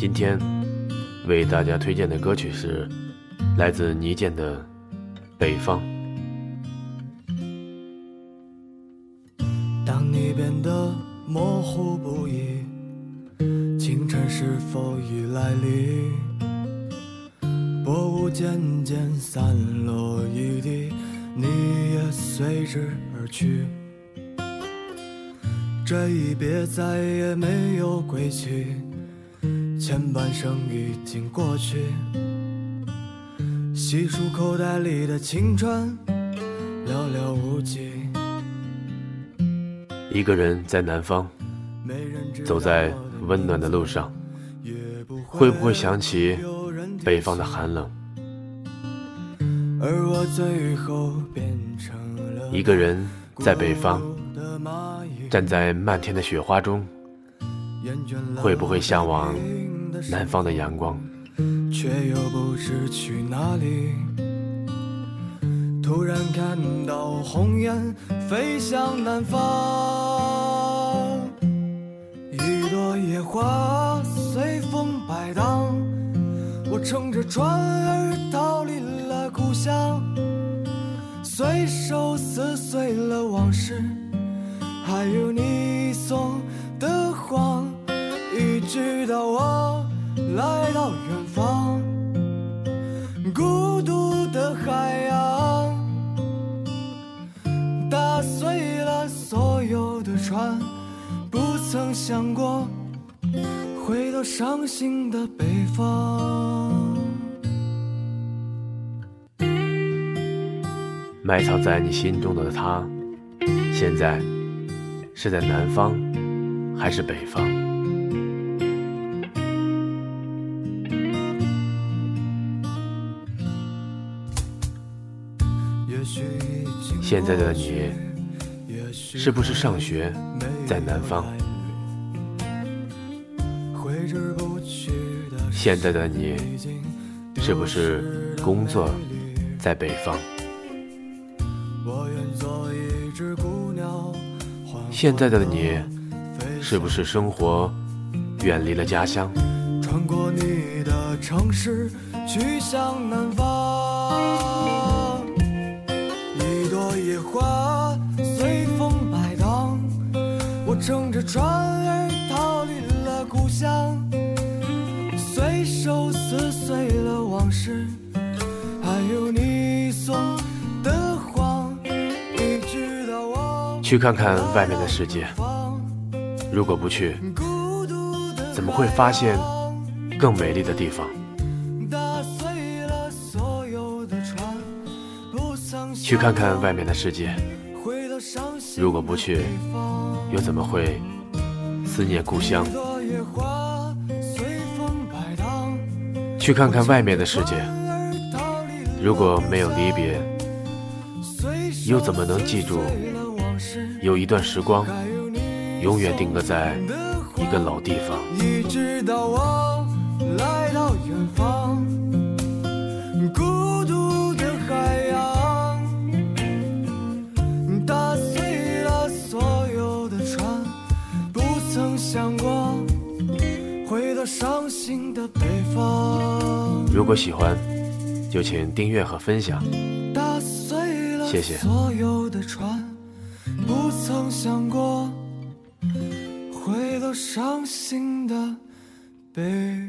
今天为大家推荐的歌曲是来自倪健的《北方》。当你变得模糊不已，清晨是否已来临？薄雾渐渐散落一地，你也随之而去。这一别再也没有归期，前半生已经过去。细数口袋里的青春，寥寥无几。一个人在南方，走在温暖的路上，会不会想起北方的寒冷？而我最后变成了一个人在北方，站在漫天的雪花中，会不会向往南方的阳光？却又不知去哪里。突然看到红雁飞向南方，一朵野花随风摆荡。我乘着船儿逃离了故乡，随手撕碎了往事，还有你送的谎，直到我来到远方，孤独的海洋，打碎了所有的船，不曾想过回到伤心的北方。埋藏在你心中的他，现在是在南方还是北方？现在的你，是不是上学在南方？现在的你，是不是工作在北方？现在的你，是不是生活远离了家乡？穿过你的城市，去向南方。着船儿逃离了故乡，随手撕碎了往事，还有你送的谎，你知道我去看看外面的世界。方。如果不去，怎么会发现更美丽的地方？去看看外面的世界。如果不去又怎么会思念故乡一？朵野花随风摆荡，去看看外面的世界。如果没有离别，又怎么能记住有一段时光永远定格在一个老地方？一直到我来到远方，想过回到伤心的北方，如果喜欢，就请订阅和分享。打碎了谢谢所有的船，不曾想过回到伤心的北